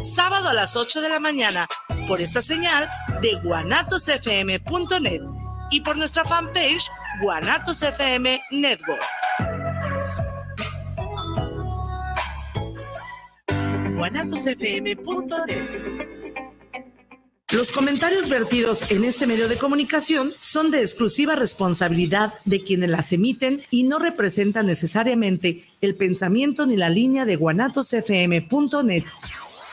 sábado a las 8 de la mañana, por esta señal de guanatosfm.net y por nuestra fanpage Guanatos FM Network. guanatosfm.net los comentarios vertidos en este medio de comunicación son de exclusiva responsabilidad de quienes las emiten y no representan necesariamente el pensamiento ni la línea de guanatosfm.net.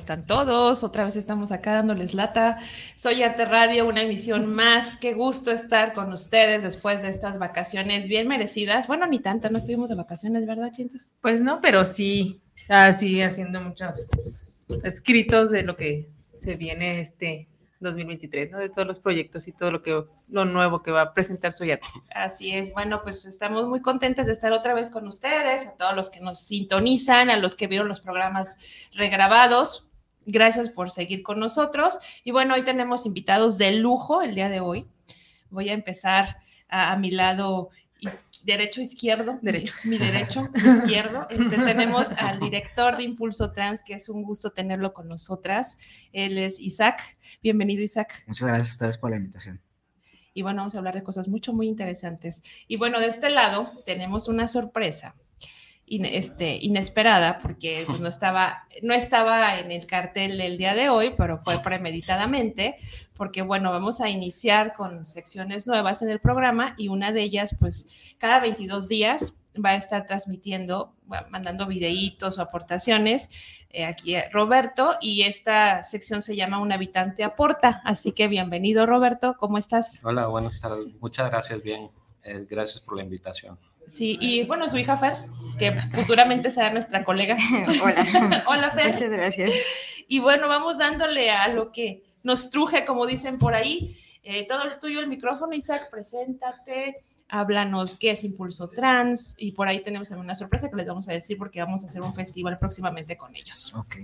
están todos? Otra vez estamos acá dándoles lata. Soy Arte Radio, una emisión más. Qué gusto estar con ustedes después de estas vacaciones bien merecidas. Bueno, ni tanto, no estuvimos de vacaciones, ¿verdad, Chintos? Pues no, pero sí, así haciendo muchos escritos de lo que se viene este 2023, ¿no? De todos los proyectos y todo lo que lo nuevo que va a presentar Soyate. Así es, bueno, pues estamos muy contentos de estar otra vez con ustedes, a todos los que nos sintonizan, a los que vieron los programas regrabados. Gracias por seguir con nosotros. Y bueno, hoy tenemos invitados de lujo el día de hoy. Voy a empezar a, a mi lado derecho, izquierdo, derecho. mi derecho, izquierdo. Este, tenemos al director de Impulso Trans, que es un gusto tenerlo con nosotras. Él es Isaac. Bienvenido, Isaac. Muchas gracias a ustedes por la invitación. Y bueno, vamos a hablar de cosas mucho, muy interesantes. Y bueno, de este lado tenemos una sorpresa este, inesperada porque pues, no, estaba, no estaba en el cartel el día de hoy, pero fue premeditadamente, porque bueno, vamos a iniciar con secciones nuevas en el programa y una de ellas, pues cada 22 días va a estar transmitiendo, mandando videitos o aportaciones eh, aquí Roberto y esta sección se llama Un habitante aporta, así que bienvenido Roberto, ¿cómo estás? Hola, buenas tardes, muchas gracias, bien, eh, gracias por la invitación. Sí, y bueno, su hija Fer, que futuramente será nuestra colega. Hola. Hola, Fer. Muchas gracias. Y bueno, vamos dándole a lo que nos truje, como dicen por ahí. Eh, todo el tuyo el micrófono, Isaac, preséntate, háblanos qué es Impulso Trans y por ahí tenemos alguna sorpresa que les vamos a decir porque vamos a hacer un festival próximamente con ellos. Ok.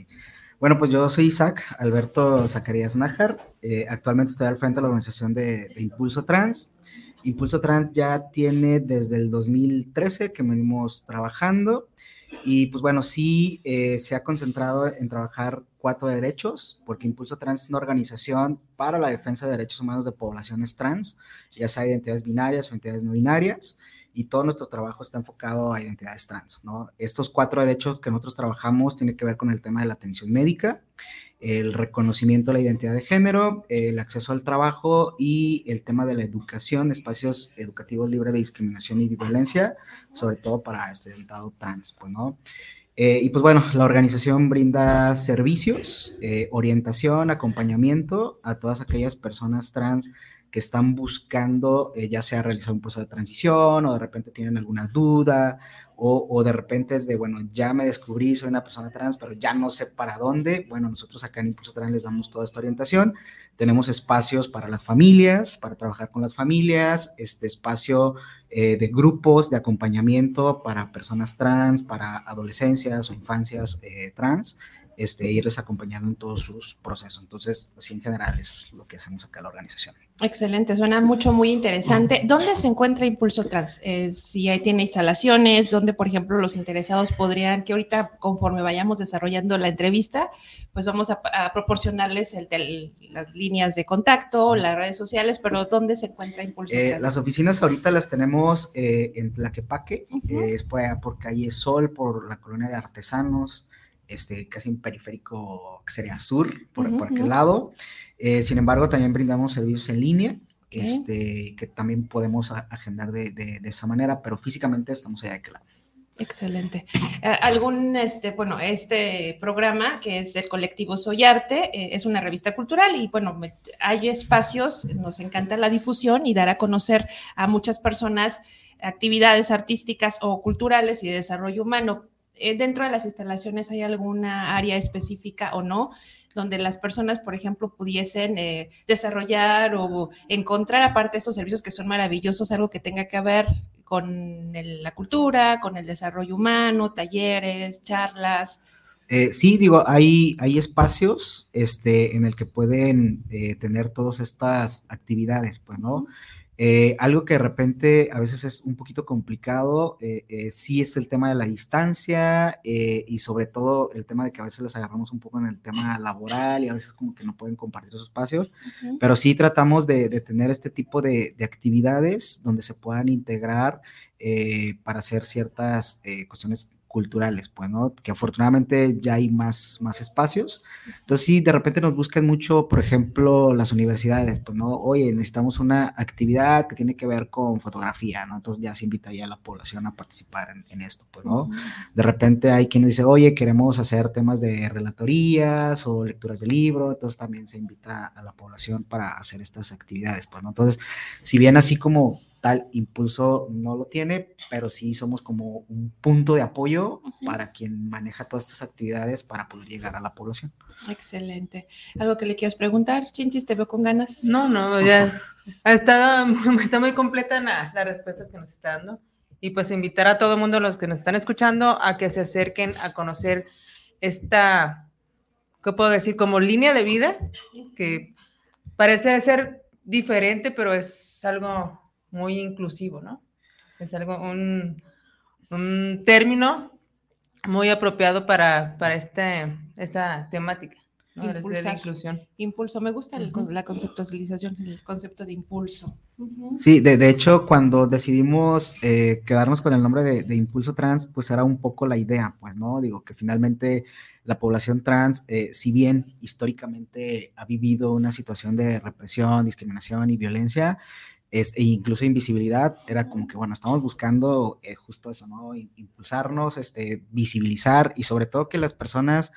Bueno, pues yo soy Isaac Alberto Zacarías Nájar. Eh, actualmente estoy al frente de la organización de Impulso Trans. Impulso Trans ya tiene desde el 2013 que venimos trabajando y pues bueno, sí eh, se ha concentrado en trabajar cuatro derechos, porque Impulso Trans es una organización para la defensa de derechos humanos de poblaciones trans, ya sea identidades binarias o identidades no binarias, y todo nuestro trabajo está enfocado a identidades trans, ¿no? Estos cuatro derechos que nosotros trabajamos tienen que ver con el tema de la atención médica, el reconocimiento de la identidad de género, el acceso al trabajo y el tema de la educación, espacios educativos libres de discriminación y de violencia, sobre todo para estudiantado trans, pues, ¿no? Eh, y pues bueno, la organización brinda servicios, eh, orientación, acompañamiento a todas aquellas personas trans que están buscando eh, ya sea realizar un proceso de transición o de repente tienen alguna duda o, de repente es de, bueno, ya me descubrí, soy una persona trans, pero ya no sé para dónde. Bueno, nosotros acá en Impulso Trans les damos toda esta orientación. Tenemos espacios para las familias, para trabajar con las familias, este espacio eh, de grupos de acompañamiento para personas trans, para adolescencias o infancias eh, trans este, irles acompañando en todos sus procesos. Entonces, así en general es lo que hacemos acá en la organización. Excelente, suena mucho, muy interesante. ¿Dónde se encuentra Impulso Trans? Eh, si ahí tiene instalaciones, donde, por ejemplo, los interesados podrían, que ahorita conforme vayamos desarrollando la entrevista, pues vamos a, proporcionarles el, las líneas de contacto, las redes sociales, pero ¿dónde se encuentra Impulso eh, Trans? Las oficinas ahorita las tenemos eh, en Tlaquepaque, es por, por calle Sol, por la colonia de artesanos, este, casi un periférico que sería sur, por, aquel lado. Eh, sin embargo, también brindamos servicios en línea, este, que también podemos agendar de, de, esa manera, pero físicamente estamos allá de aquel lado. Excelente. Eh, algún, este, bueno, este programa que es el colectivo Soy Arte, eh, es una revista cultural y bueno, hay espacios, nos encanta la difusión y dar a conocer a muchas personas actividades artísticas o culturales y de desarrollo humano. Eh, dentro de las instalaciones hay alguna área específica o no donde las personas, por ejemplo, pudiesen desarrollar o encontrar aparte esos servicios que son maravillosos, algo que tenga que ver con la cultura, con el desarrollo humano, talleres, charlas. Eh, sí, digo, hay, hay espacios este, en el que pueden eh, tener todas estas actividades, pues, ¿no? Eh, algo que de repente a veces es un poquito complicado, eh, eh, sí es el tema de la distancia y sobre todo el tema de que a veces les agarramos un poco en el tema laboral y a veces como que no pueden compartir esos espacios, pero sí tratamos de, tener este tipo de, de, actividades donde se puedan integrar para hacer ciertas cuestiones culturales, pues, ¿no? Que afortunadamente ya hay más, más espacios. Entonces, sí, de repente nos buscan mucho, por ejemplo, las universidades, pues, ¿no? Oye, necesitamos una actividad que tiene que ver con fotografía, ¿no? Entonces ya se invita ya a la población a participar en, esto, pues, ¿no? De repente hay quienes dicen, oye, queremos hacer temas de relatorías o lecturas de libro, entonces también se invita a la población para hacer estas actividades, pues, ¿no? Entonces, si bien así como impulso no lo tiene, pero sí somos como un punto de apoyo para quien maneja todas estas actividades para poder llegar a la población. Excelente. ¿Algo que le quieras preguntar, Chinchis? Te veo con ganas. No, no, ya está, está muy completa la, las respuestas que nos está dando. Y pues invitar a todo el mundo, los que nos están escuchando, a que se acerquen a conocer esta, ¿qué puedo decir? Como línea de vida, que parece ser diferente, pero es algo muy inclusivo, ¿no? Es algo, un, un término muy apropiado para, para este, esta temática. ¿no? de inclusión. Impulso, me gusta la conceptualización, el concepto de impulso. Sí, de, de, hecho, cuando decidimos eh, quedarnos con el nombre de, de, Impulso Trans, pues era un poco la idea, pues, ¿no? Digo, que finalmente la población trans, eh, si bien históricamente ha vivido una situación de represión, discriminación y violencia, este, incluso invisibilidad, era como que, bueno, estamos buscando eh, justo eso, ¿no? Impulsarnos, este, visibilizar y sobre todo que las personas,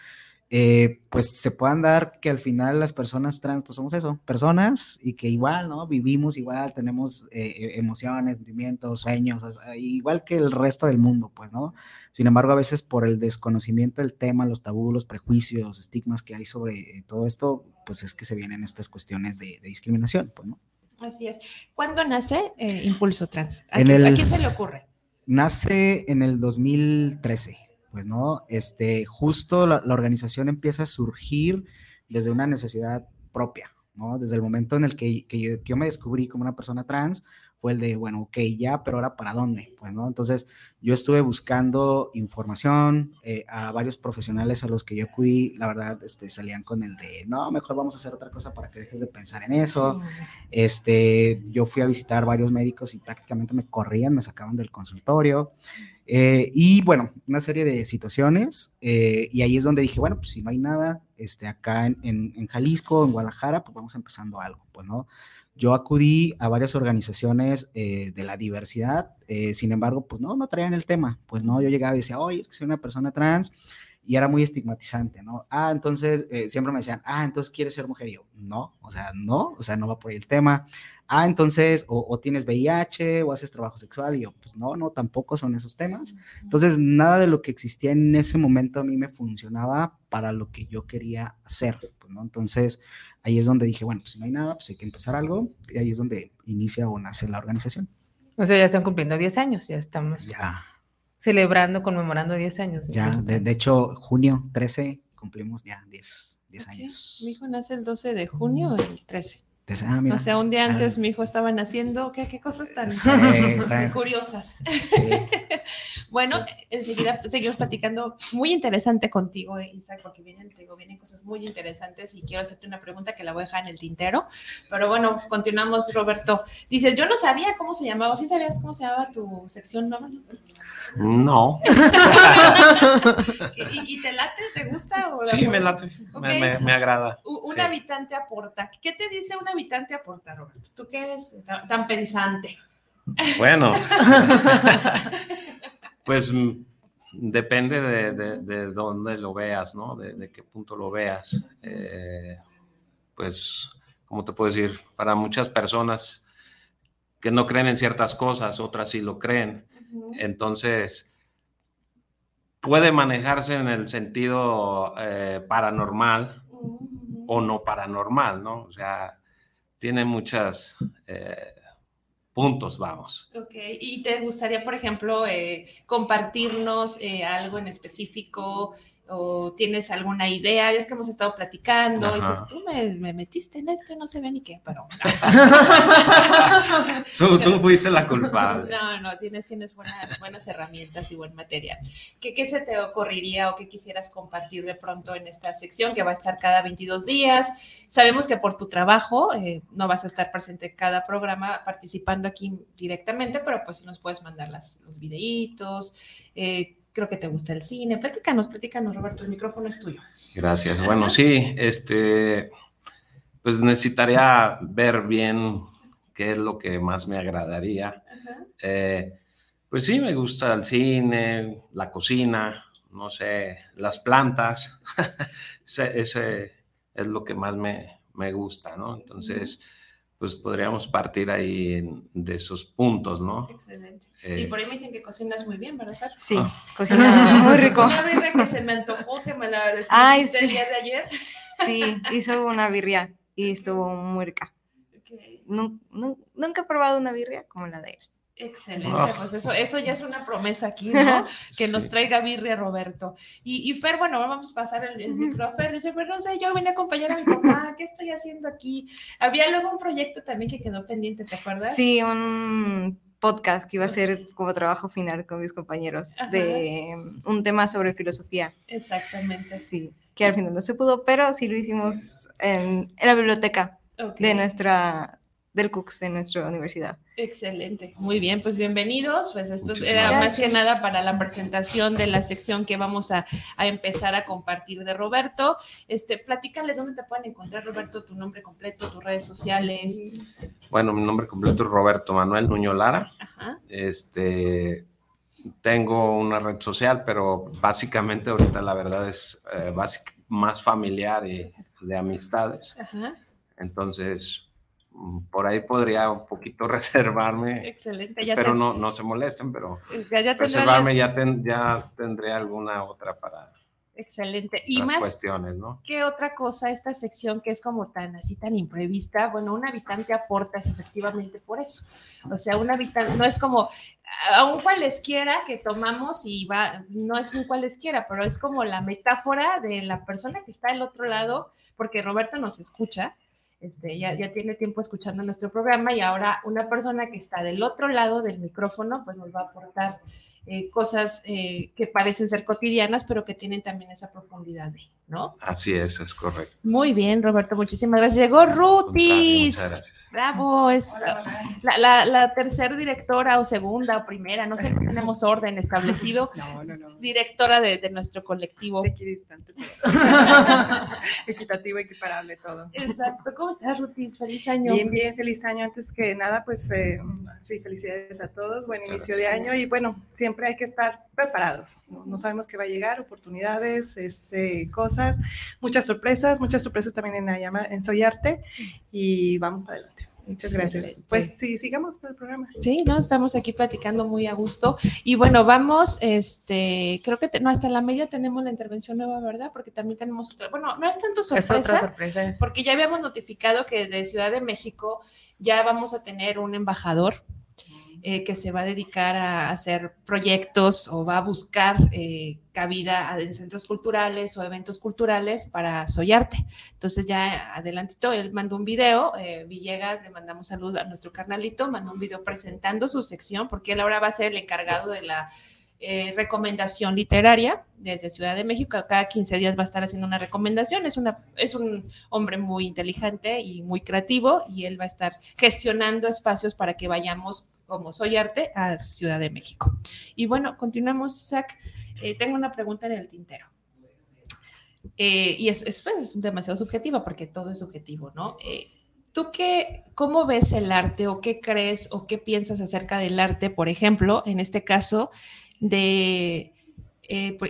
eh, pues se puedan dar que al final las personas trans, pues somos eso, personas y que igual, ¿no? Vivimos igual, tenemos eh, emociones, sentimientos, sueños, igual que el resto del mundo, pues, ¿no? Sin embargo, a veces por el desconocimiento del tema, los tabús, los prejuicios, los estigmas que hay sobre todo esto, pues es que se vienen estas cuestiones de, de discriminación, pues, ¿no? Así es. ¿Cuándo nace eh, Impulso Trans? ¿A, quién, se le ocurre? Nace en el 2013, pues, ¿no? Este, justo la, organización empieza a surgir desde una necesidad propia, ¿no? Desde el momento en el que, que yo me descubrí como una persona trans, fue el de, bueno, ok, ya, pero ahora para dónde, pues, ¿no? Entonces, yo estuve buscando información eh, a varios profesionales a los que yo acudí, la verdad, este, salían con el de, no, mejor vamos a hacer otra cosa para que dejes de pensar en eso. Este, yo fui a visitar varios médicos y prácticamente me corrían, me sacaban del consultorio. Eh, y bueno, una serie de situaciones, eh, y ahí es donde dije, bueno, pues si no hay nada, este, acá en, en, en Jalisco, en Guadalajara, pues vamos empezando algo, pues, ¿no? Yo acudí a varias organizaciones eh, de la diversidad, eh, sin embargo, pues no, no traían el tema. Pues no, yo llegaba y decía, oye, es que soy una persona trans, y era muy estigmatizante, ¿no? Ah, entonces eh, siempre me decían, ah, entonces quieres ser mujer. Y yo, no, o sea, no, o sea, no va por ahí el tema. Ah, entonces, o, tienes VIH o haces trabajo sexual. Y yo, pues no, no, tampoco son esos temas. Entonces, nada de lo que existía en ese momento a mí me funcionaba para lo que yo quería hacer, pues, ¿no? Entonces, ahí es donde dije, bueno, pues si no hay nada, pues hay que empezar algo. Y ahí es donde inicia o nace la organización. O sea, ya están cumpliendo 10 años, ya estamos. Ya celebrando, conmemorando 10 años. Ya, de, hecho, junio 13 cumplimos ya 10, 10 años. Mi hijo nace el 12 de junio, el 13. Ah, o sea, un día antes mi hijo estaba naciendo, ¿qué, qué cosas tan, curiosas? bueno, enseguida seguimos platicando, muy interesante contigo, Isaac, porque vienen, te digo, vienen cosas muy interesantes y quiero hacerte una pregunta que la voy a dejar en el tintero, pero bueno, continuamos, Roberto. Dices, yo no sabía cómo se llamaba, ¿sí sabías cómo se llamaba tu sección? No. no. ¿Y, te late? ¿Te gusta? sí, me late, me, agrada. Un habitante aporta. ¿Qué te dice un habitante? Habitante aporta, Roberto? ¿Tú qué eres tan, pensante? Bueno, pues depende de, de, dónde lo veas, ¿no? De, qué punto lo veas. Eh, pues, ¿cómo te puedo decir? Para muchas personas que no creen en ciertas cosas, otras sí lo creen. Entonces, puede manejarse en el sentido eh, paranormal o no paranormal, ¿no? O sea, tiene muchas eh, puntos, vamos. Ok, ¿y te gustaría, por ejemplo, eh, compartirnos eh, algo en específico o tienes alguna idea? Es que hemos estado platicando y dices, tú me, metiste en esto y no se ve ni qué, pero... tú, fuiste la culpable. No, no, tienes, tienes buenas, herramientas y buen material. ¿Qué, ¿Qué se te ocurriría o qué quisieras compartir de pronto en esta sección que va a estar cada 22 días? Sabemos que por tu trabajo eh, no vas a estar presente cada programa participando aquí directamente, pero pues si nos puedes mandar las, los videitos, eh, creo que te gusta el cine. Platícanos, platícanos, Roberto, el micrófono es tuyo. Gracias. Bueno, sí, este, pues necesitaría ver bien qué es lo que más me agradaría. Eh, pues sí, me gusta el cine, la cocina, no sé, las plantas. ese, es lo que más me, me gusta, ¿no? Entonces pues podríamos partir ahí de esos puntos, ¿no? Excelente. y eh, por ahí me dicen que cocinas muy bien, ¿verdad, Fer? Sí, ah. cocina muy rico. Una birria que se me antojó, que me la describiste el día de ayer. Sí, hizo una birria y estuvo muy rica. Nunca he probado una birria como la de él. Excelente, ah. pues eso, eso ya es una promesa aquí, ¿no? Que nos traiga birria Roberto. Y, y, Fer, bueno, vamos a pasar el, el micro a Fer. Dice, pues no sé, yo vine a acompañar a mi papá, ¿qué estoy haciendo aquí? Había luego un proyecto también que quedó pendiente, ¿te acuerdas? Sí, un podcast que iba a ser como trabajo final con mis compañeros de un tema sobre filosofía. Exactamente. Sí, que al final no se pudo, pero sí lo hicimos en, en la biblioteca de nuestra del CUCS de nuestra universidad. Excelente, muy bien, pues bienvenidos. Pues esto era más que nada para la presentación de la sección que vamos a, empezar a compartir de Roberto. Este, platícales dónde te pueden encontrar, Roberto, tu nombre completo, tus redes sociales. Bueno, mi nombre completo es Roberto Manuel Nuño Lara. Este, tengo una red social, pero básicamente ahorita la verdad es eh, más familiar y de amistades. Entonces, por ahí podría un poquito reservarme. Excelente. Espero no, no se molesten, pero reservarme ya, ya tendré alguna otra para. Excelente. Y más cuestiones, ¿no? ¿Qué otra cosa esta sección que es como tan así tan imprevista? Bueno, un habitante aporta efectivamente por eso. O sea, un habitante no es como a un cualesquiera que tomamos y va, no es un cualesquiera, pero es como la metáfora de la persona que está al otro lado, porque Roberto nos escucha este, ya, ya tiene tiempo escuchando nuestro programa y ahora una persona que está del otro lado del micrófono, pues nos va a aportar eh, cosas eh, que parecen ser cotidianas, pero que tienen también esa profundidad, ¿no? Así es, es correcto. Muy bien, Roberto, muchísimas gracias. Llegó Rutis. Bravo, es la, la, la tercera directora o segunda o primera, no sé, tenemos orden establecido. No, no, no. Directora de, de nuestro colectivo. Equidistante. Equitativo, equiparable, todo. Exacto. ¿Cómo estás, Rutis? Feliz año. Bien, bien, feliz año. Antes que nada, pues eh, sí, felicidades a todos. Buen inicio de año y bueno, siempre hay que estar preparados. No, sabemos qué va a llegar, oportunidades, este, cosas, muchas sorpresas, muchas sorpresas también en, en Soy Arte y vamos adelante. Muchas gracias. Pues sí, sigamos con el programa. Sí, no, estamos aquí platicando muy a gusto. Y bueno, vamos, este, creo que no, hasta la media tenemos la intervención nueva, ¿verdad? Porque también tenemos otra, bueno, no es tanto sorpresa, es otra sorpresa. porque ya habíamos notificado que de Ciudad de México ya vamos a tener un embajador eh, que se va a dedicar a hacer proyectos o va a buscar eh, cabida en centros culturales o eventos culturales para Soyarte. Entonces ya adelantito, él mandó un video, eh, Villegas, le mandamos saludos a nuestro carnalito, mandó un video presentando su sección, porque él ahora va a ser el encargado de la recomendación literaria desde Ciudad de México. Cada 15 días va a estar haciendo una recomendación. Es, una, es un hombre muy inteligente y muy creativo y él va a estar gestionando espacios para que vayamos como Soy Arte a Ciudad de México. Y bueno, continuamos, Zach. Eh, tengo una pregunta en el tintero. Eh, y es, es, pues, demasiado subjetivo porque todo es subjetivo, ¿no? Eh, ¿Tú qué, cómo ves el arte o qué crees o qué piensas acerca del arte, por ejemplo, en este caso, de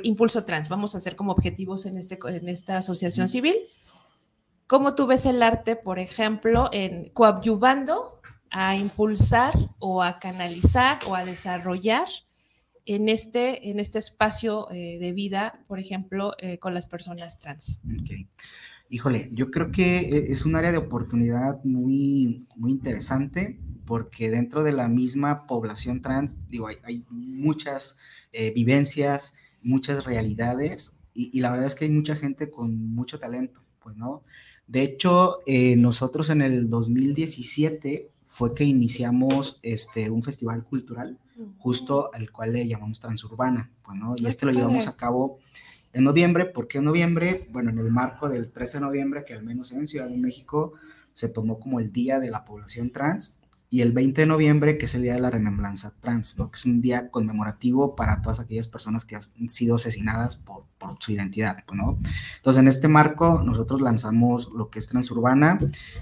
Impulso Trans, vamos a hacer como objetivos en, este, en esta asociación civil. ¿Cómo tú ves el arte, por ejemplo, en coadyuvando a impulsar o a canalizar o a desarrollar en este, en este espacio eh, de vida, por ejemplo, eh, con las personas trans? Híjole, yo creo que es un área de oportunidad muy, muy interesante porque dentro de la misma población trans, digo, hay, muchas vivencias, muchas realidades y, la verdad es que hay mucha gente con mucho talento, pues, ¿no? De hecho, eh, nosotros en el 2017 fue que iniciamos este, un festival cultural, justo al cual le llamamos Transurbana, pues, ¿no? Y este lo llevamos a cabo en noviembre. ¿Por qué en noviembre? Bueno, en el marco del 13 de noviembre, que al menos en Ciudad de México se tomó como el Día de la Población Trans, y el 20 de noviembre, que es el Día de la Remembranza Trans, ¿no? que es un día conmemorativo para todas aquellas personas que han sido asesinadas por, por su identidad. ¿no? Entonces, en este marco, nosotros lanzamos lo que es Transurbana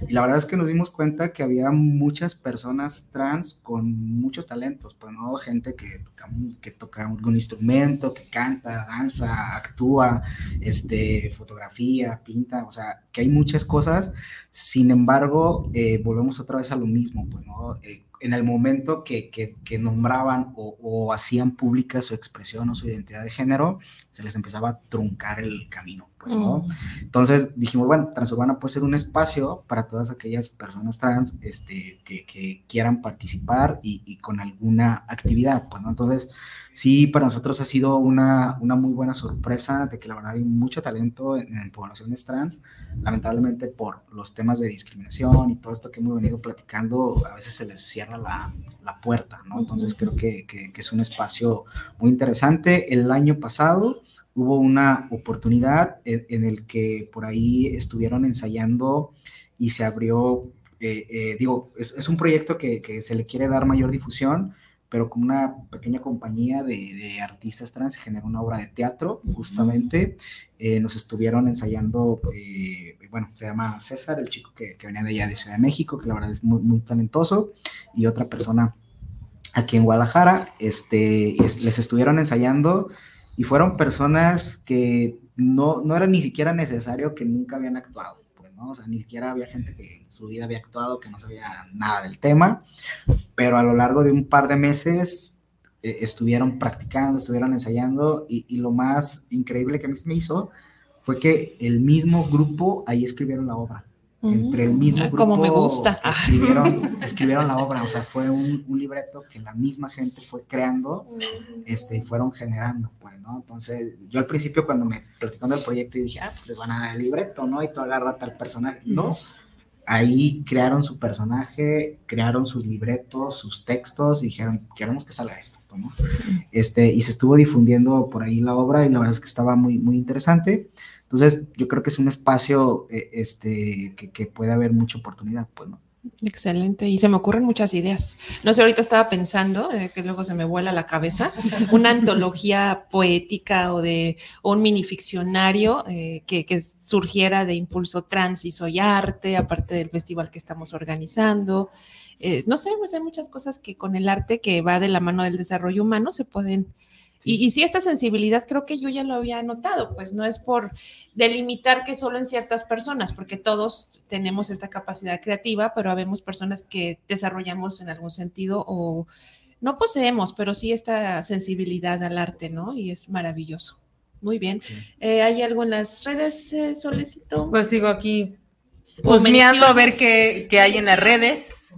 y la verdad es que nos dimos cuenta que había muchas personas trans con muchos talentos, pues, ¿no? gente que toca, que toca algún instrumento, que canta, danza, actúa, este, fotografía, pinta, o sea, que hay muchas cosas sin embargo, eh, volvemos otra vez a lo mismo, pues, ¿no? Eh, en el momento que, que, nombraban o, hacían pública su expresión o su identidad de género, se les empezaba a truncar el camino, pues, ¿no? Mm. Entonces dijimos, bueno, Transurbana puede ser un espacio para todas aquellas personas trans este, que, que quieran participar y, y, con alguna actividad, pues, ¿no? Entonces, sí, para nosotros ha sido una, una muy buena sorpresa de que la verdad hay mucho talento en, poblaciones trans. Lamentablemente por los temas de discriminación y todo esto que hemos venido platicando, a veces se les cierra la, la puerta, ¿no? Entonces creo que, que, es un espacio muy interesante. El año pasado hubo una oportunidad en, el que por ahí estuvieron ensayando y se abrió, eh, eh, digo, es, es, un proyecto que, que se le quiere dar mayor difusión pero como una pequeña compañía de, artistas trans se generó una obra de teatro, justamente. Eh, nos estuvieron ensayando, eh, bueno, se llama César, el chico que, venía de allá de Ciudad de México, que la verdad es muy, muy talentoso, y otra persona aquí en Guadalajara, este, les estuvieron ensayando y fueron personas que no, no era ni siquiera necesario que nunca habían actuado ¿no? O sea, ni siquiera había gente que en su vida había actuado, que no sabía nada del tema, pero a lo largo de un par de meses eh, estuvieron practicando, estuvieron ensayando y, y, lo más increíble que a mí se me hizo fue que el mismo grupo ahí escribieron la obra entre el mismo grupo. Como me gusta. Escribieron, escribieron la obra, o sea, fue un, un, libreto que la misma gente fue creando este, y fueron generando, pues, ¿no? Entonces, yo al principio cuando me platicaron del proyecto y dije, ah, pues les van a dar el libreto, ¿no? Y tú agarras tal personaje. No, ahí crearon su personaje, crearon sus libretos, sus textos y dijeron, queremos que salga esto, ¿no? Este, y se estuvo difundiendo por ahí la obra y la verdad es que estaba muy, muy interesante. Entonces, yo creo que es un espacio eh, este, que, puede haber mucha oportunidad, pues, ¿no? Excelente, y se me ocurren muchas ideas. No sé, ahorita estaba pensando, eh, que luego se me vuela la cabeza, una antología poética o de un minificcionario eh, que, que, surgiera de Impulso Trans y Soy Arte, aparte del festival que estamos organizando. no sé, pues hay muchas cosas que con el arte que va de la mano del desarrollo humano se pueden y, sí, esta sensibilidad creo que yo ya lo había notado, pues no es por delimitar que solo en ciertas personas, porque todos tenemos esta capacidad creativa, pero habemos personas que desarrollamos en algún sentido o no poseemos, pero sí esta sensibilidad al arte, ¿no? Y es maravilloso. Muy bien. Eh, ¿Hay algo en las redes, eh, Solecito? Pues sigo aquí husmeando a ver qué, qué hay en las redes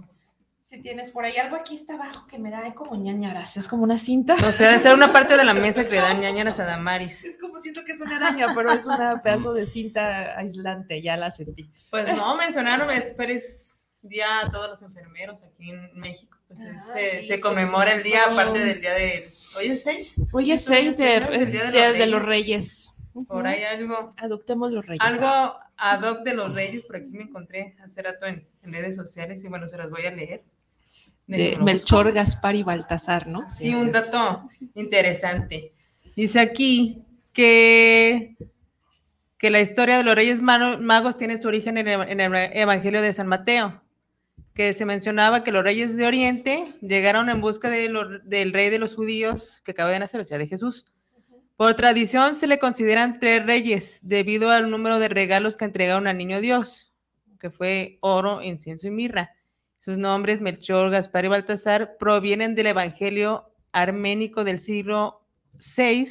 si tienes por ahí algo aquí está abajo que me da como ñañaras, es como una cinta. O sea, debe ser una parte de la mesa que le dan ñañaras a Damaris. Es como siento que es una araña, pero es un pedazo de cinta aislante, ya la sentí. Pues no, mencionaron, pero es día a todos los enfermeros aquí en México. Pues ah, se, conmemora el día, aparte del día de... ¿Hoy es 6? Hoy es 6, de, día de, los Reyes. Por ahí algo... Adoptemos los Reyes. Algo ad hoc de los Reyes, por aquí me encontré hace rato en redes sociales y bueno, se las voy a leer de Melchor, Gaspar y Baltasar, ¿no? Sí, un dato interesante. Dice aquí que, que la historia de los Reyes Magos tiene su origen en el, Evangelio de San Mateo, que se mencionaba que los reyes de Oriente llegaron en busca del rey de los judíos que acaba de nacer, o sea, de Jesús. Por tradición se le consideran tres reyes debido al número de regalos que entregaron al niño Dios, que fue oro, incienso y mirra. Sus nombres, Melchor, Gaspar y Baltasar, provienen del Evangelio arménico del siglo VI,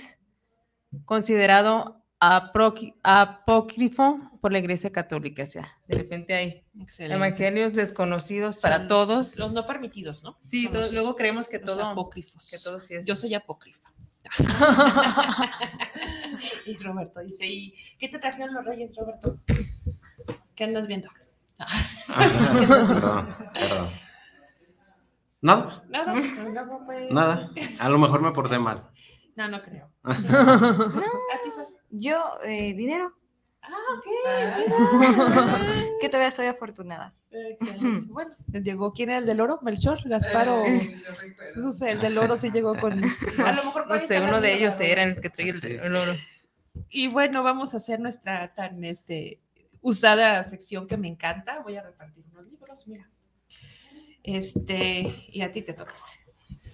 considerado apócrifo por la Iglesia Católica. O sea, de repente hay evangelios desconocidos para todos. Los no permitidos, ¿no? Sí, luego creemos que todo. apócrifos. Que todo sí es. Yo soy apócrifa. y Roberto dice: ¿Y qué te trajeron los reyes, Roberto? ¿Qué andas viendo? Nada. Nada, pues. Nada. A lo mejor me porté mal. No, no creo. no. Yo, eh, dinero. Ah, ok. que todavía soy afortunada. Bueno, llegó, ¿quién era el del oro? ¿Melchor? ¿Gaspar o...? No sé, el del oro sí llegó con... A lo mejor no sé, uno de ellos era el que traía el, oro. Y bueno, vamos a hacer nuestra tan este, usada sección que me encanta. Voy a repartir unos libros, mira. Este, y a ti te toca este.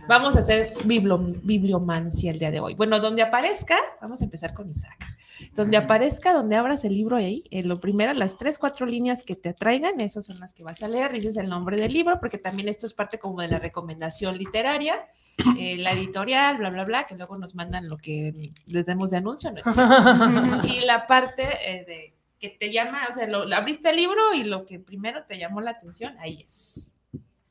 Vamos a hacer bibliomancia el día de hoy. Bueno, donde aparezca, vamos a empezar con Isaac. Donde aparezca, donde abras el libro ahí, en lo primero, las tres, cuatro líneas que te atraigan, esas son las que vas a leer, dices el nombre del libro, porque también esto es parte como de la recomendación literaria, eh, la editorial, bla, bla, bla, que luego nos mandan lo que les demos de anuncio, ¿no? y la parte eh, de que te llama, o sea, lo, abriste el libro y lo que primero te llamó la atención, ahí es.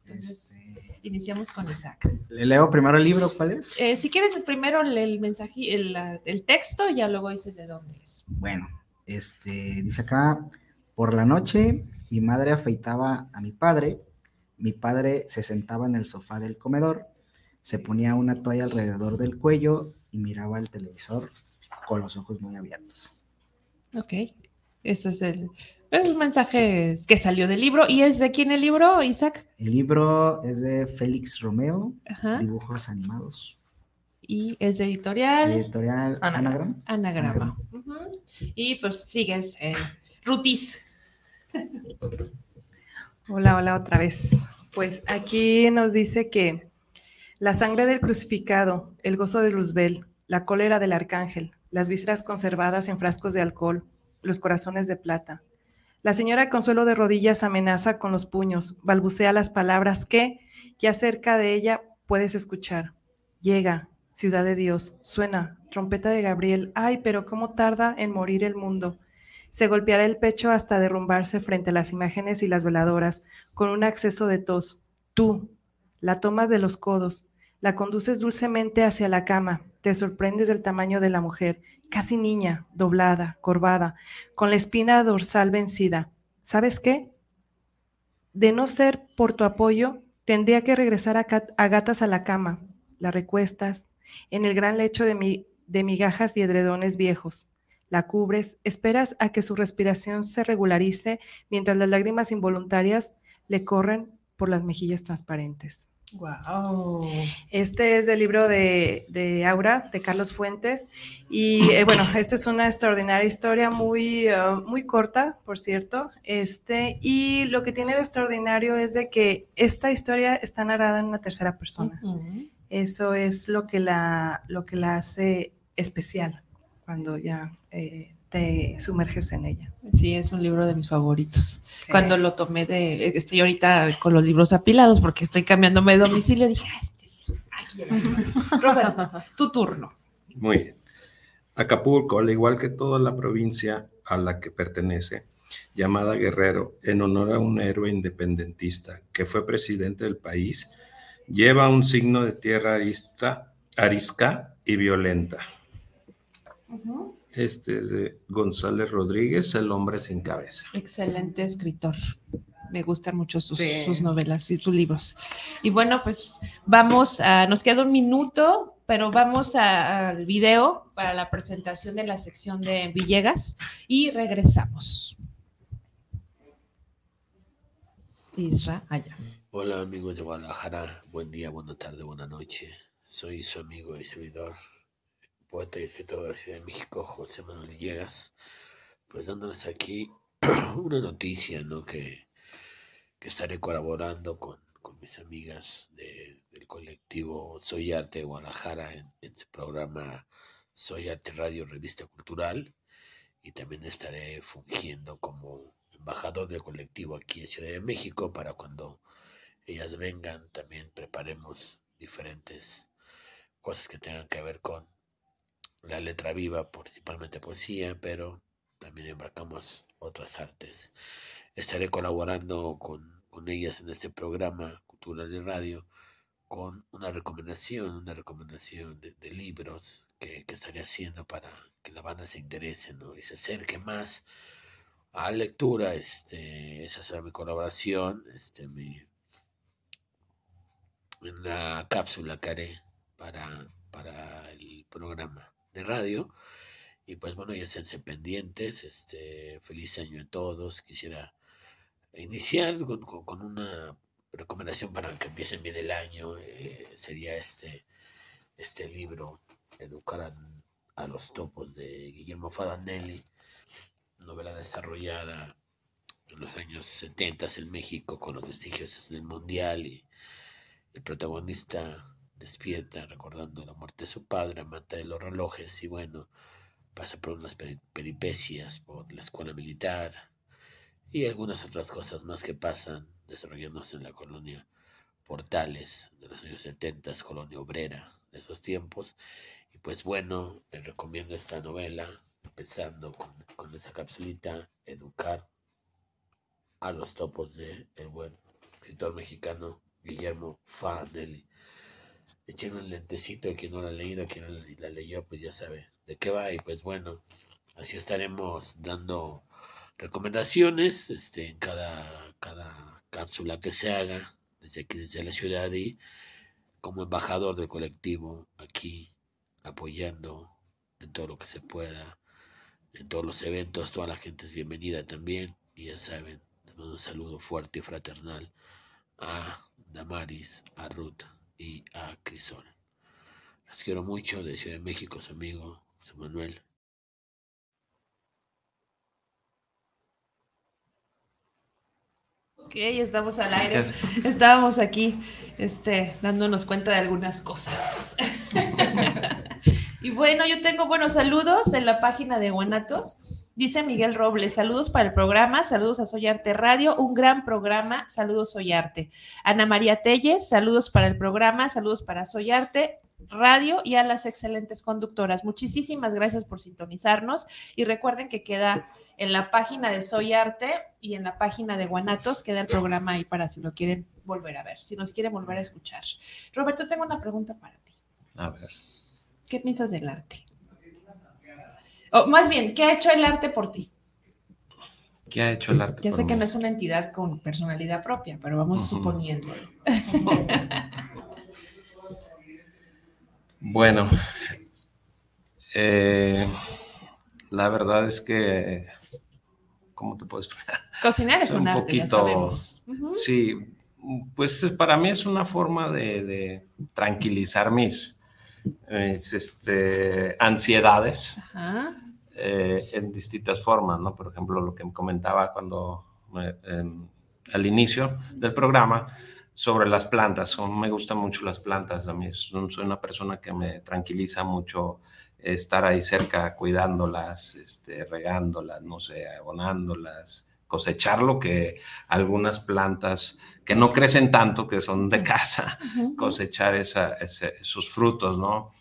Entonces, este, iniciamos con Isaac. ¿Le leo primero el libro? ¿Cuál es? Eh, si quieres, primero el mensaje, el, el, texto, ya luego dices de dónde es. Bueno, este, dice acá, por la noche mi madre afeitaba a mi padre, mi padre se sentaba en el sofá del comedor, se ponía una toalla alrededor del cuello y miraba el televisor con los ojos muy abiertos. Ok, ese es el, es un mensaje que salió del libro. ¿Y es de quién el libro, Isaac? El libro es de Félix Romeo, dibujos animados. Y es de editorial. Editorial Anagram. Anagrama. Y pues sigues, eh, Rutis. Hola, hola otra vez. Pues aquí nos dice que la sangre del crucificado, el gozo de Luzbel, la cólera del arcángel, las vísceras conservadas en frascos de alcohol, los corazones de plata, la señora Consuelo de rodillas amenaza con los puños, balbucea las palabras que, ya cerca de ella, puedes escuchar. Llega, ciudad de Dios, suena, trompeta de Gabriel, ay, pero cómo tarda en morir el mundo. Se golpeará el pecho hasta derrumbarse frente a las imágenes y las veladoras, con un acceso de tos. Tú, la tomas de los codos, la conduces dulcemente hacia la cama, te sorprendes del tamaño de la mujer casi niña, doblada, corvada, con la espina dorsal vencida. ¿Sabes qué? De no ser por tu apoyo, tendría que regresar a, gatas a la cama. La recuestas en el gran lecho de, de migajas y edredones viejos. La cubres, esperas a que su respiración se regularice mientras las lágrimas involuntarias le corren por las mejillas transparentes. Wow. Este es del libro de, Aura, de Carlos Fuentes. Y eh, bueno, esta es una extraordinaria historia, muy, uh, muy corta, por cierto. Este, y lo que tiene de extraordinario es de que esta historia está narrada en una tercera persona. Eso es lo que, la, lo que la hace especial cuando ya eh, te sumerges en ella. Sí, es un libro de mis favoritos. Cuando lo tomé de, estoy ahorita con los libros apilados porque estoy cambiándome de domicilio, dije, ah, este sí, aquí Roberto, tu turno. Muy bien. Acapulco, al igual que toda la provincia a la que pertenece, llamada Guerrero, en honor a un héroe independentista que fue presidente del país, lleva un signo de tierra arista, arisca y violenta. Este es de González Rodríguez, El hombre sin cabeza. Excelente escritor. Me gustan mucho sus, novelas y sus libros. Y bueno, pues vamos a, nos queda un minuto, pero vamos al video para la presentación de la sección de Villegas y regresamos. Isra, allá. Hola amigos de Guadalajara, buen día, buena tarde, buena noche. Soy su amigo y servidor poeta y escritor de la Ciudad de México, José Manuel Villegas, pues dándoles aquí una noticia, ¿no? Que, que estaré colaborando con, con mis amigas del colectivo Soy Arte de Guadalajara en, su programa Soy Arte Radio Revista Cultural y también estaré fungiendo como embajador del colectivo aquí en Ciudad de México para cuando ellas vengan también preparemos diferentes cosas que tengan que ver con la letra viva, principalmente poesía, pero también embarcamos otras artes. Estaré colaborando con, ellas en este programa Cultura de Radio con una recomendación, una recomendación de, libros que, estaré haciendo para que la banda se interese y se acerque más a la lectura. Este, esa será mi colaboración, este, mi, en la cápsula que haré para, para el programa de radio. Y pues bueno, ya sean pendientes. Este, feliz año a todos. Quisiera iniciar con, una recomendación para que empiecen bien el año. Eh, sería este, este libro, Educar a, los topos de Guillermo Fadanelli, novela desarrollada en los años 70 en México con los vestigios del Mundial y el protagonista despierta recordando la muerte de su padre, mata de los relojes y bueno, pasa por unas peripecias por la escuela militar y algunas otras cosas más que pasan desarrollándose en la colonia Portales de los años 70, colonia obrera de esos tiempos. Y pues bueno, les recomiendo esta novela, empezando con, con esa capsulita, Educar a los topos de el buen escritor mexicano Guillermo Fanelli echen un lentecito quien no la ha leído, quien no la leyó, pues ya sabe de qué va. Y pues bueno, así estaremos dando recomendaciones este, en cada, cada cápsula que se haga desde aquí, desde la ciudad y como embajador del colectivo aquí apoyando en todo lo que se pueda, en todos los eventos, toda la gente es bienvenida también y ya saben, un saludo fuerte y fraternal a Damaris, a Ruth y a Crisol. Los quiero mucho de Ciudad de México, su amigo José Manuel. Ok, estamos al aire. Estábamos aquí este, dándonos cuenta de algunas cosas. y bueno, yo tengo buenos saludos en la página de Guanatos. Dice Miguel Robles, saludos para el programa, saludos a Soyarte Radio, un gran programa, saludos Soyarte. Ana María Telles, saludos para el programa, saludos para Soyarte Radio y a las excelentes conductoras. Muchísimas gracias por sintonizarnos y recuerden que queda en la página de Soyarte y en la página de Guanatos, queda el programa ahí para si lo quieren volver a ver, si nos quieren volver a escuchar. Roberto, tengo una pregunta para ti. A ver. ¿Qué piensas del arte? O más bien, ¿qué ha hecho el arte por ti? ¿Qué ha hecho el arte? Ya sé que no es una entidad con personalidad propia, pero vamos suponiendo. bueno, eh, la verdad es que, ¿cómo te puedo explicar? Cocinar es, un, arte, poquito, ya sabemos. Sí, pues para mí es una forma de, tranquilizar mis, este, ansiedades. Ajá. Eh, en distintas formas, ¿no? Por ejemplo, lo que me comentaba cuando em, al inicio del programa sobre las plantas. Me gustan mucho las plantas. A mí soy una persona que me tranquiliza mucho estar ahí cerca cuidándolas, este, regándolas, no sé, abonándolas, cosechar lo que algunas plantas que no crecen tanto, que son de casa, cosechar esos frutos, ¿no?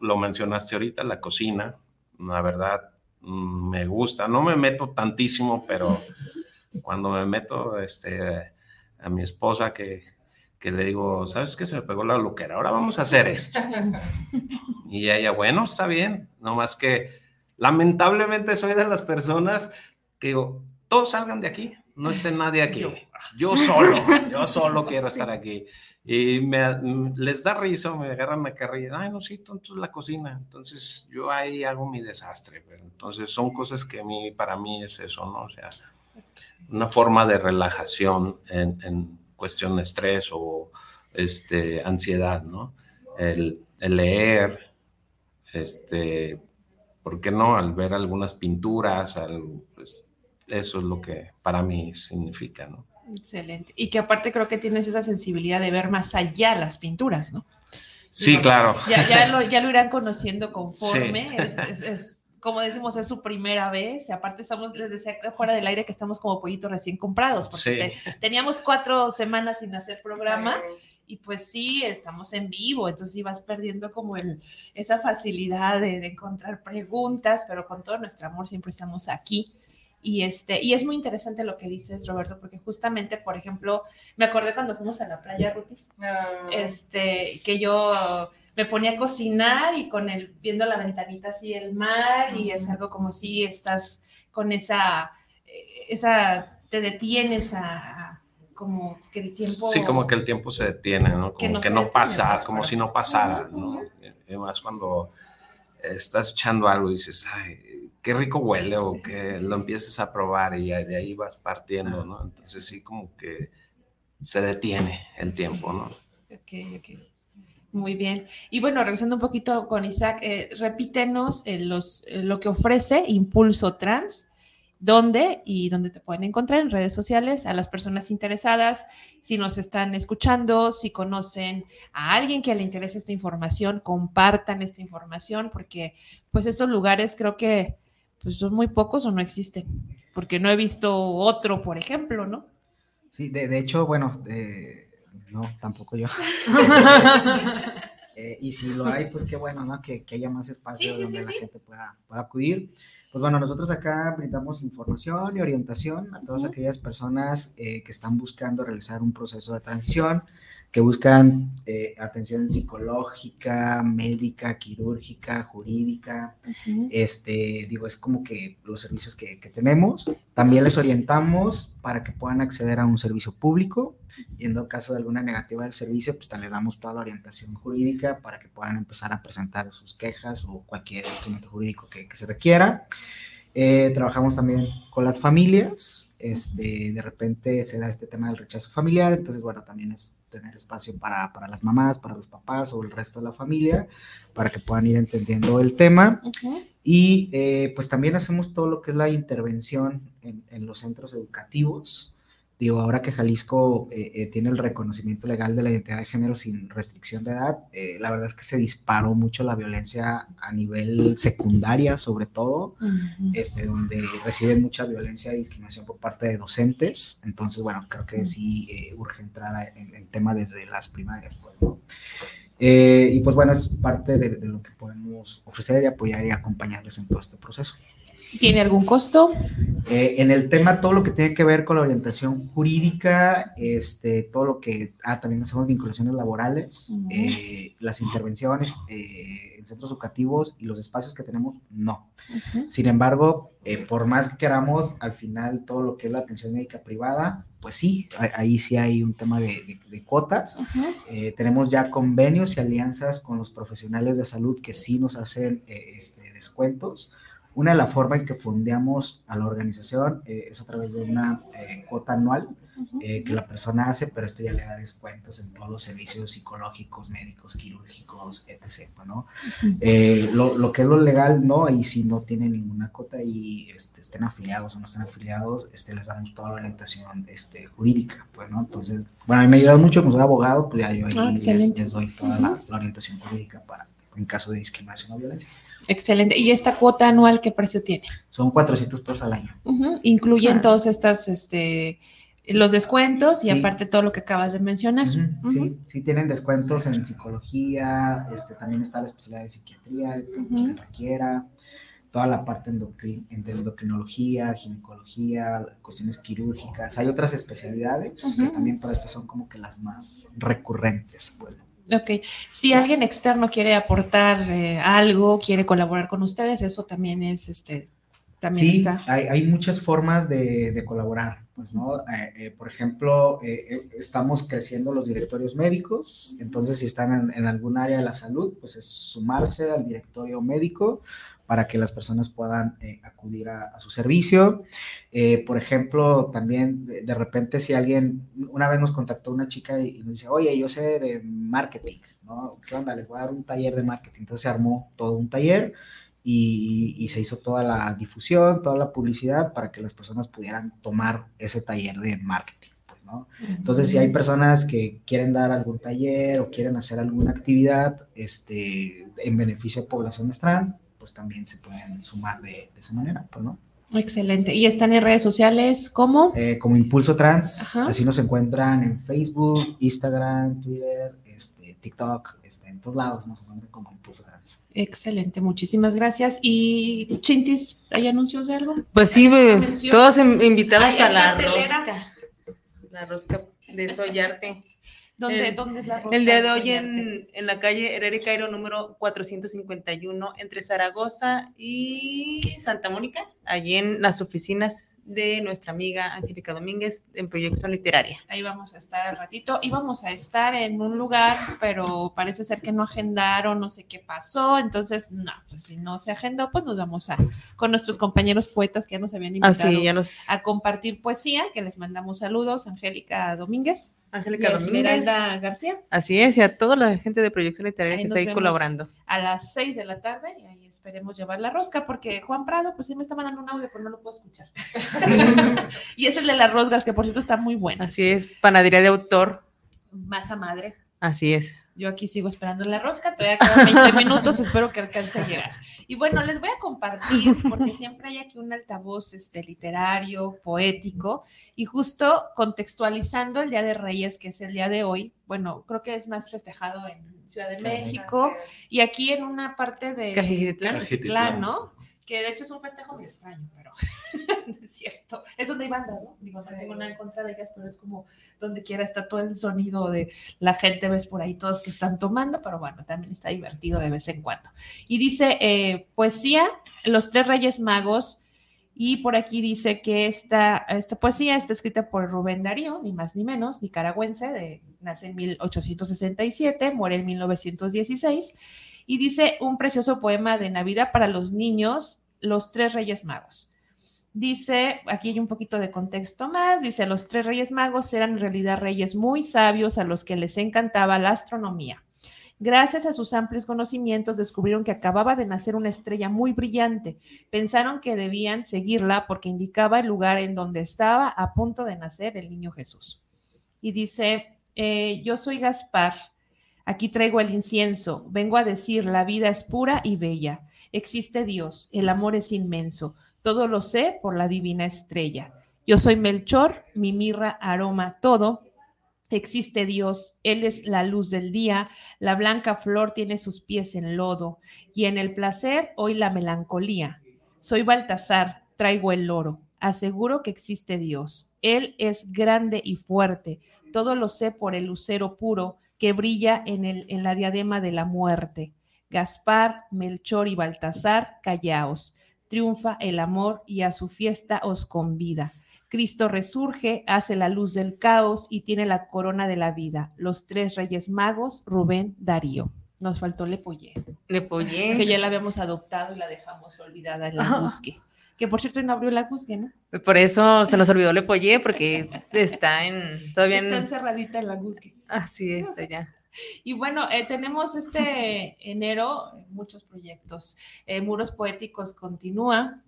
lo mencionaste ahorita, la cocina, la verdad, me gusta. No me meto tantísimo, pero cuando me meto este, a mi esposa que, que le digo, ¿sabes qué? Se me pegó la loquera, ahora vamos a hacer esto. Y ella, bueno, está bien, nomás que lamentablemente soy de las personas que digo, todos salgan de aquí, no esté nadie aquí. Yo solo, yo solo quiero estar aquí. Y me, les da risa, me agarran la carrilla, ay, no, sí, entonces la cocina. Entonces yo ahí hago mi desastre. Entonces son cosas que a mí, para mí es eso, ¿no? O sea, una forma de relajación en, en cuestión de estrés o este, ansiedad, ¿no? El, el leer, este, ¿por qué no? Al ver algunas pinturas, al, pues, eso es lo que para mí significa, ¿no? Excelente. Y que aparte creo que tienes esa sensibilidad de ver más allá las pinturas, ¿no? Sí, claro. Ya, ya, lo, ya lo irán conociendo conforme. es como decimos, es su primera vez. Y aparte, estamos, les decía fuera del aire que estamos como pollitos recién comprados, porque teníamos cuatro semanas sin hacer programa. Y pues sí, estamos en vivo, entonces ibas perdiendo como el, esa facilidad de, de encontrar preguntas, pero con todo nuestro amor siempre estamos aquí y, este, y es muy interesante lo que dices, Roberto, porque justamente, por ejemplo, me acordé cuando fuimos a la playa Rutis, ah. este, que yo me ponía a cocinar y con el, viendo la ventanita así el mar, y es algo como si estás con esa, eh, esa, te detienes a, como que el tiempo... Sí, como que el tiempo se detiene, ¿no? Como que no, pasa, como si no pasara, ¿no? Además, cuando estás echando algo y dices, ay, qué rico huele o que lo empieces a probar y de ahí vas partiendo, ¿no? Entonces sí como que se detiene el tiempo, ¿no? Ok, ok. Muy bien. Y bueno, regresando un poquito con Isaac, eh, repítenos eh, los, eh, lo que ofrece Impulso Trans dónde y dónde te pueden encontrar en redes sociales a las personas interesadas, si nos están escuchando, si conocen a alguien que le interese esta información, compartan esta información, porque pues estos lugares creo que pues son muy pocos o no existen, porque no he visto otro, por ejemplo, ¿no? Sí, de, hecho, bueno, no, tampoco yo. Eh, y si lo hay, pues qué bueno, ¿no? Que, haya más espacio donde la gente pueda, pueda acudir. Pues bueno, nosotros acá brindamos información y orientación a todas aquellas personas eh, que están buscando realizar un proceso de transición, que buscan eh, atención psicológica, médica, quirúrgica, jurídica. Este, digo, es como que los servicios que, tenemos. También les orientamos para que puedan acceder a un servicio público. Y en caso de alguna negativa del servicio, pues les damos toda la orientación jurídica para que puedan empezar a presentar sus quejas o cualquier instrumento jurídico que, se requiera. Eh, trabajamos también con las familias. Este, de repente se da este tema del rechazo familiar, entonces, bueno, también es tener espacio para, para, las mamás, para los papás o el resto de la familia, para que puedan ir entendiendo el tema. Y eh, pues también hacemos todo lo que es la intervención en, en los centros educativos. Digo, ahora que Jalisco eh, eh, tiene el reconocimiento legal de la identidad de género sin restricción de edad, eh, la verdad es que se disparó mucho la violencia a nivel secundaria, sobre todo, este, donde reciben mucha violencia y discriminación por parte de docentes. Entonces, bueno, creo que sí urge entrar en el tema desde las primarias. Pues, y pues bueno, es parte de lo que podemos ofrecer y apoyar y acompañarles en todo este proceso. ¿Tiene algún costo? Eh, en el tema, todo lo que tiene que ver con la orientación jurídica, este, todo lo que, ah, también hacemos vinculaciones laborales, eh, las intervenciones eh, en centros educativos y los espacios que tenemos, no. Sin embargo, por más que queramos, al final todo lo que es la atención médica privada, pues sí, ahí sí hay un tema de, cuotas. tenemos ya convenios y alianzas con los profesionales de salud que sí nos hacen este, descuentos. Una de las formas en que fondeamos a la organización eh, es a través de una eh, cuota anual eh, que la persona hace, pero esto ya le da descuentos en todos los servicios psicológicos, médicos, quirúrgicos, etc. ¿no? lo, lo, que es lo legal, no, y si no tienen ninguna cuota y este, estén afiliados o no estén afiliados, este, les damos toda la orientación este, jurídica, pues, ¿no? Entonces, bueno, a mí me ha ayudado mucho, como soy abogado, pues ya yo ahí ah, les, doy toda la, la orientación jurídica para en caso de discriminación o violencia. Excelente. ¿Y esta cuota anual qué precio tiene? Son 400 pesos al año. Incluyen ah. todos estas, este, los descuentos y aparte todo lo que acabas de mencionar. Sí, sí tienen descuentos en psicología, este, también está la especialidad de psiquiatría, que requiera, toda la parte endocrin endocrinología, ginecología, cuestiones quirúrgicas. Hay otras especialidades que también para estas son como que las más recurrentes, pues. Ok, si alguien externo quiere aportar eh, algo, quiere colaborar con ustedes, eso también es, este, también sí, está. Hay, hay muchas formas de, de colaborar, pues, ¿no? Eh, eh, por ejemplo, estamos creciendo los directorios médicos, entonces si están en, en, algún área de la salud, pues es sumarse al directorio médico para que las personas puedan eh, acudir a, su servicio. Eh, por ejemplo, también de, repente si alguien, una vez nos contactó una chica y, nos dice, oye, yo sé de marketing, ¿no? ¿Qué onda? Les voy a dar un taller de marketing. Entonces se armó todo un taller y, y, se hizo toda la difusión, toda la publicidad para que las personas pudieran tomar ese taller de marketing pues, ¿no? Entonces, si hay personas que quieren dar algún taller o quieren hacer alguna actividad este, en beneficio de poblaciones trans, pues también se pueden sumar de, esa manera, pues, ¿no? Excelente. ¿Y están en redes sociales como? Eh, como Impulso Trans. Así nos encuentran en Facebook, Instagram, Twitter, este, TikTok, este, en todos lados nos encuentran como Impulso Trans. Excelente, muchísimas gracias. ¿Y Chintis, hay anuncios de algo? Pues sí, todos invitados a la rosca. La rosca de Soyarte. ¿Dónde, el, ¿Dónde, es la? El día de hoy en, en, la calle Herrera Cairo número 451 entre Zaragoza y Santa Mónica, allí en las oficinas de nuestra amiga Angélica Domínguez en Proyección Literaria. Ahí vamos a estar al ratito. Íbamos a estar en un lugar, pero parece ser que no agendaron, no sé qué pasó. Entonces, no, pues si no se agendó, pues nos vamos a con nuestros compañeros poetas que ya nos habían invitado a compartir poesía, que les mandamos saludos, Angélica Domínguez. Angélica Domínguez. García. Así es, y a toda la gente de Proyección Literaria que está ahí colaborando. A las seis de la tarde, y ahí esperemos llevar la rosca, porque Juan Prado, pues sí me está mandando un audio, pero no lo puedo escuchar. y es el de las roscas, que por cierto está muy bueno. Así es, panadería de autor. Masa madre. Así es. Yo aquí sigo esperando la rosca, todavía quedan 20 minutos, espero que alcance a llegar. Y bueno, les voy a compartir, porque siempre hay aquí un altavoz este, literario, poético, y justo contextualizando el Día de Reyes, que es el día de hoy, bueno, creo que es más festejado en Ciudad de México, y aquí en una parte de Cajitlán, ¿no? Que de hecho es un festejo muy extraño, pero es cierto. Es donde hay bandas, ¿no? Digo, no tengo nada en contra de ellas, pero es como donde quiera está todo el sonido de la gente, ves por ahí todos que están tomando, pero bueno, también está divertido de vez en cuando. Y dice, eh, poesía, Los Tres Reyes Magos, y por aquí dice que esta, esta poesía está escrita por Rubén Darío, ni más ni menos, nicaragüense, de, nace en 1867, muere en 1916 y dice un precioso poema de Navidad para los niños, Los Tres Reyes Magos. Dice, aquí hay un poquito de contexto más, dice, los tres reyes magos eran en realidad reyes muy sabios a los que les encantaba la astronomía. Gracias a sus amplios conocimientos descubrieron que acababa de nacer una estrella muy brillante. Pensaron que debían seguirla porque indicaba el lugar en donde estaba a punto de nacer el niño Jesús. Y dice, eh, yo soy Gaspar, Aquí traigo el incienso, vengo a decir, la vida es pura y bella. Existe Dios, el amor es inmenso, todo lo sé por la divina estrella. Yo soy Melchor, mi mirra aroma todo. Existe Dios, Él es la luz del día, la blanca flor tiene sus pies en lodo, y en el placer hoy la melancolía. Soy Baltasar, traigo el oro, aseguro que existe Dios. Él es grande y fuerte, todo lo sé por el lucero puro, que brilla en, el, en la diadema de la muerte. Gaspar, Melchor y Baltasar, callaos. Triunfa el amor y a su fiesta os convida. Cristo resurge, hace la luz del caos y tiene la corona de la vida. Los tres reyes magos, Rubén, Darío. Nos faltó Lepoyé. Lepoyé. Que ya la habíamos adoptado y la dejamos olvidada en la busque. Que por cierto no abrió la busque, ¿no? Por eso se nos olvidó Lepoyé, porque está en. Todavía está encerradita en la busque. Así está ya. Y bueno, eh, tenemos este enero muchos proyectos. Eh, Muros Poéticos continúa.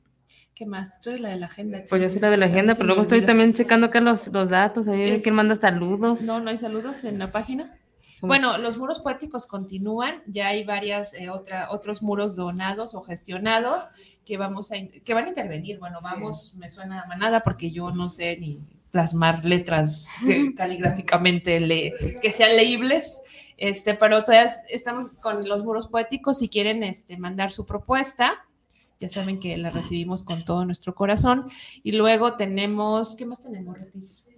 ¿Qué más? Tú eres la de la agenda. Pues yo soy la de la agenda, pero luego estoy también checando acá los, los datos. Ahí quién manda saludos. No, no hay saludos en la página. Bueno, los muros poéticos continúan, ya hay varias eh, otra, otros muros donados o gestionados que vamos a que van a intervenir. Bueno, vamos, me suena a manada porque yo no sé ni plasmar letras caligráficamente le, que sean leíbles, este, pero todavía estamos con los muros poéticos, si quieren este, mandar su propuesta, ya saben que la recibimos con todo nuestro corazón, y luego tenemos, ¿qué más tenemos, Retis?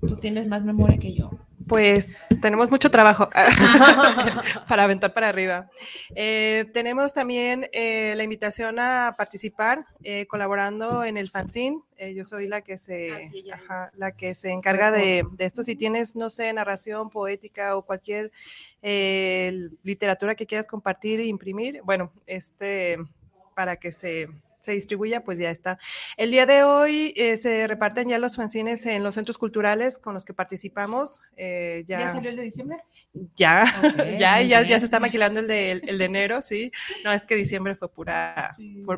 Tú tienes más memoria que yo. Pues tenemos mucho trabajo para aventar para arriba. Eh, tenemos también eh, la invitación a participar eh, colaborando en el fanzine. yo soy la que se, la que se encarga de, de, esto. Si tienes, no sé, narración poética o cualquier literatura que quieras compartir e imprimir, bueno, este, para que se se distribuya, pues ya está. El día de hoy eh, se reparten ya los fanzines en los centros culturales con los que participamos. Eh, ya, salió el de diciembre? Ya, ya, ya, ya, se está maquilando el de, el, de enero, sí. No, es que diciembre fue pura,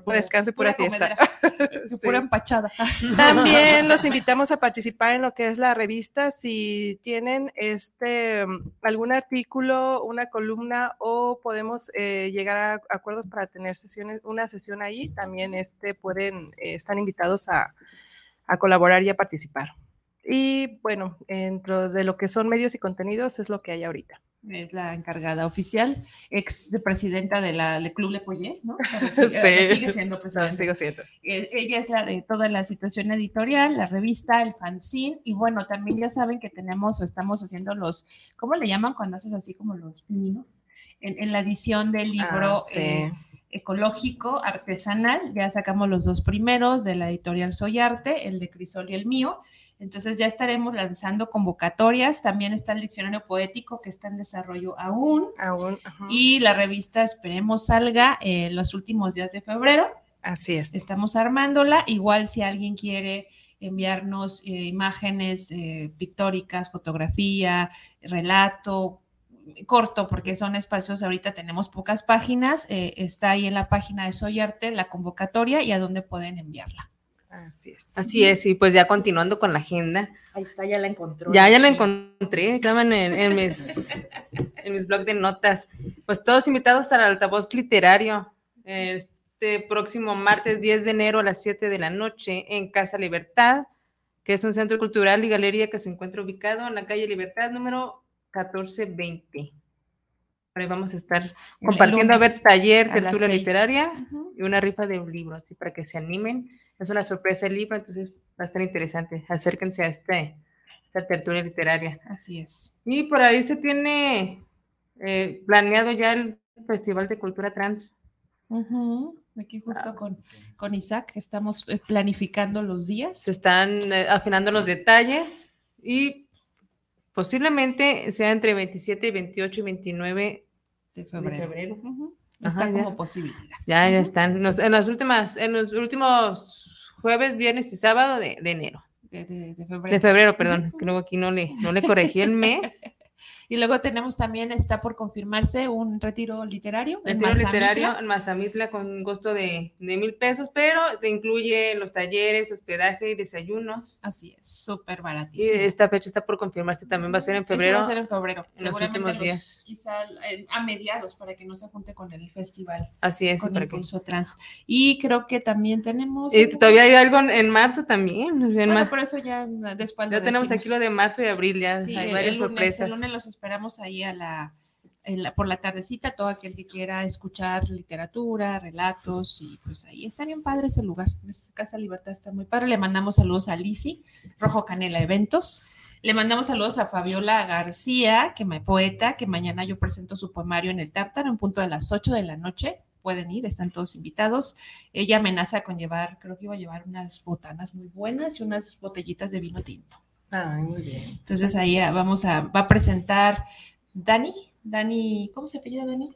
descanso y pura, fiesta. Pura empachada. También los invitamos a participar en lo que es la revista. Si tienen este algún artículo, una columna o podemos eh, llegar a acuerdos para tener sesiones, una sesión ahí, también este, pueden, eh, están invitados a, colaborar y a participar. Y bueno, dentro de lo que son medios y contenidos es lo que hay ahorita. Es la encargada oficial, ex presidenta de la Club Le Poyet, ¿no? Sigue, siendo presidenta. sigo siendo. Eh, ella es la de toda la situación editorial, la revista, el fanzine, y bueno, también ya saben que tenemos o estamos haciendo los, ¿cómo le llaman cuando haces así como los pininos? En, la edición del libro. Ah, eh, ecológico, artesanal. Ya sacamos los dos primeros de la editorial Soy Arte, el de Crisol y el mío. Entonces ya estaremos lanzando convocatorias. También está el diccionario poético que está en desarrollo aún. Aún. Y la revista esperemos salga en los últimos días de febrero. Así es. Estamos armándola. Igual si alguien quiere enviarnos eh, imágenes eh, pictóricas, fotografía, relato, corto porque son espacios, ahorita tenemos pocas páginas, eh, está ahí en la página de Soy Arte la convocatoria y a dónde pueden enviarla. Así es. Así es, y pues ya continuando con la agenda. Ahí está, ya la encontró. Ya, ya la encontré, estaban en, mis, en mis blogs de notas. Pues todos invitados al altavoz literario este próximo martes 10 de enero a las 7 de la noche en Casa Libertad, que es un centro cultural y galería que se encuentra ubicado en la calle Libertad número 14-20. ahí vamos a estar compartiendo a ver taller, tertulia literaria y una rifa de un libro, así para que se animen. Es una sorpresa el libro, entonces va a estar interesante. Acérquense a este, esta tertulia literaria. Así es. Y por ahí se tiene eh, planeado ya el Festival de Cultura Trans. Aquí justo ah. con, con Isaac estamos eh, planificando los días. Se están eh, afinando los detalles y Posiblemente sea entre 27 y 28 y 29 de febrero. Está como posibilidad. Ya, ya están. en las últimas, en los últimos jueves, viernes y sábado de, enero. De, febrero. De febrero, perdón. Es que luego aquí no le, no le corregí el mes. Y luego tenemos también, está por confirmarse un retiro literario. Retiro literario en Mazamitla con un costo de, mil pesos, pero te incluye los talleres, hospedaje y desayunos. Así es, súper baratísimo. Y esta fecha está por confirmarse, también va a ser en febrero. va a ser en febrero, en los últimos días. Quizá a mediados para que no se junte con el festival. Así es. Con Impulso Trans. Y creo que también tenemos... Y todavía hay algo en marzo también. bueno, por eso ya después Ya tenemos aquí lo de marzo y abril, ya hay varias sorpresas los esperamos ahí a la, por la tardecita, todo aquel que quiera escuchar literatura, relatos, y pues ahí está bien padre ese lugar. Casa Libertad está muy padre. Le mandamos saludos a Lisi, Rojo Canela Eventos. Le mandamos saludos a Fabiola García, que me poeta, que mañana yo presento su poemario en el Tártaro en punto de las 8 de la noche. Pueden ir, están todos invitados. Ella amenaza con llevar, creo que iba a llevar unas botanas muy buenas y unas botellitas de vino tinto. Ay, muy bien. Entonces ahí ah, vamos a, va a presentar Dani, Dani, ¿cómo se apellida Dani?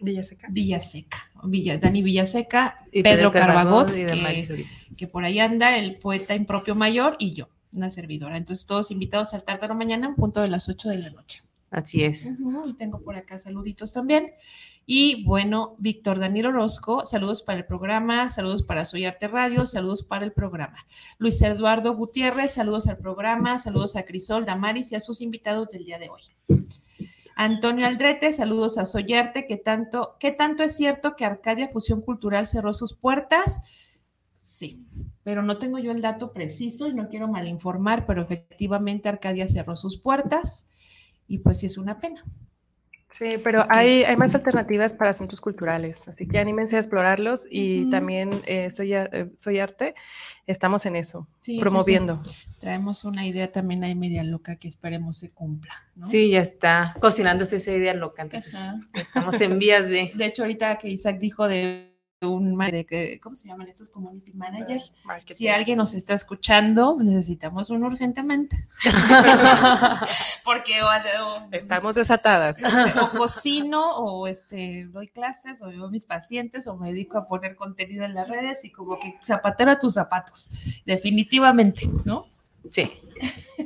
Villaseca. Villaseca, Villa, Dani Villaseca, y Pedro, Carbagot, que, que, por ahí anda, el poeta impropio mayor, y yo, una servidora. Entonces, todos invitados al Tártaro mañana, en punto de las 8 de la noche. Así es. y tengo por acá saluditos también. Y bueno, Víctor Daniel Orozco, saludos para el programa, saludos para Soy Arte Radio, saludos para el programa. Luis Eduardo Gutiérrez, saludos al programa, saludos a Crisol, Damaris y a sus invitados del día de hoy. Antonio Aldrete, saludos a Soy Arte, ¿qué tanto, ¿qué tanto es cierto que Arcadia Fusión Cultural cerró sus puertas? Sí, pero no tengo yo el dato preciso y no quiero malinformar, pero efectivamente Arcadia cerró sus puertas y pues sí es una pena. Sí, pero hay, hay más alternativas para centros culturales, así que anímense a explorarlos y también eh, soy, eh, soy Arte, estamos en eso, promoviendo. Traemos una idea también ahí media loca que esperemos se cumpla. ¿no? Sí, ya está cocinándose esa idea loca, entonces estamos en vías de... De hecho, ahorita que Isaac dijo de un de, ¿cómo se llaman estos community manager? Si alguien nos está escuchando, necesitamos uno urgentemente. Porque estamos desatadas. O cocino, o este, doy clases, o veo a mis pacientes, o me dedico a poner contenido en las redes y como que zapatero a tus zapatos, definitivamente, ¿no? Sí,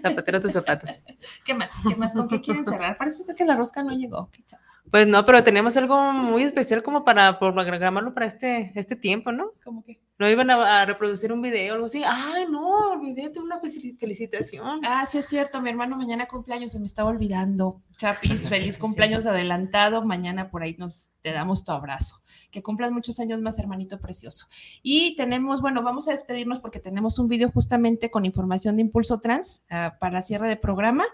zapatero a tus zapatos. ¿Qué más? ¿Qué más? ¿Con qué quieren cerrar? Parece que la rosca no llegó. Qué pues no, pero tenemos algo muy especial como para programarlo para este, este tiempo, ¿no? ¿Cómo que? No iban a, reproducir un video o algo así. Ay, no, olvidé, tengo una felicitación. Ah, sí es cierto, mi hermano mañana cumpleaños, se me estaba olvidando. Chapis, feliz cumpleaños adelantado. Mañana por ahí nos te damos tu abrazo. Que cumplas muchos años más, hermanito precioso. Y tenemos, bueno, vamos a despedirnos porque tenemos un video justamente con información de Impulso Trans uh, para cierre de programa.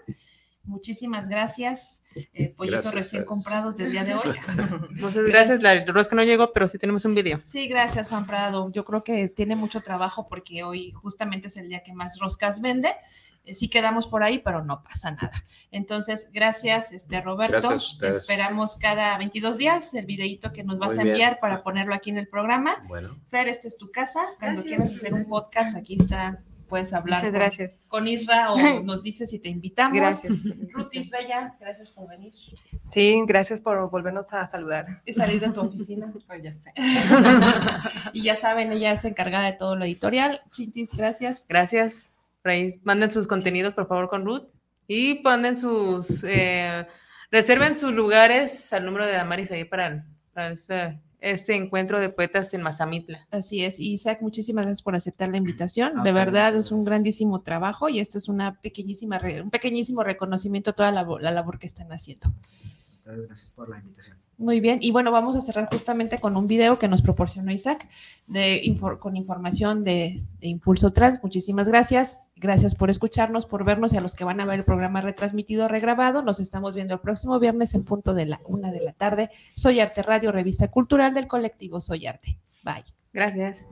Muchísimas gracias. Eh, pollitos recién comprados del día de hoy. Muchas gracias. La rosca no llegó, pero sí tenemos un video. Sí, gracias, Juan Prado. Yo creo que tiene mucho trabajo porque hoy justamente es el día que más roscas vende. Eh, sí quedamos por ahí, pero no pasa nada. Entonces, gracias, este Roberto. Gracias Esperamos cada 22 días el videito que nos vas a enviar para ponerlo aquí en el programa. Bueno. Fer, esta es tu casa. Cuando quieras hacer un podcast, aquí está puedes hablar Muchas gracias. Con, Isra o nos dices si te invitamos. Gracias. Rutis Bella, gracias por venir. Sí, gracias por volvernos a saludar. Y salir de tu oficina. Pues ya sé. y ya saben, ella es encargada de todo lo editorial. Chintis, gracias. Gracias. manden sus contenidos, por favor, con Ruth. Y ponen sus, eh, reserven sus lugares al número de Damaris ahí para, para este este encuentro de poetas en Mazamitla. Así es. Isaac, muchísimas gracias por aceptar la invitación. De verdad es un grandísimo trabajo y esto es una pequeñísima, un pequeñísimo reconocimiento a toda la, la labor que están haciendo. Gracias por la invitación. Muy bien, y bueno, vamos a cerrar justamente con un video que nos proporcionó Isaac de, con información de, Impulso Trans. Muchísimas gracias. Gracias por escucharnos, por vernos y a los que van a ver el programa retransmitido, regrabado. Nos estamos viendo el próximo viernes en punto de la una de la tarde. Soy Arte Radio, revista cultural del colectivo Soy Arte. Bye. Gracias.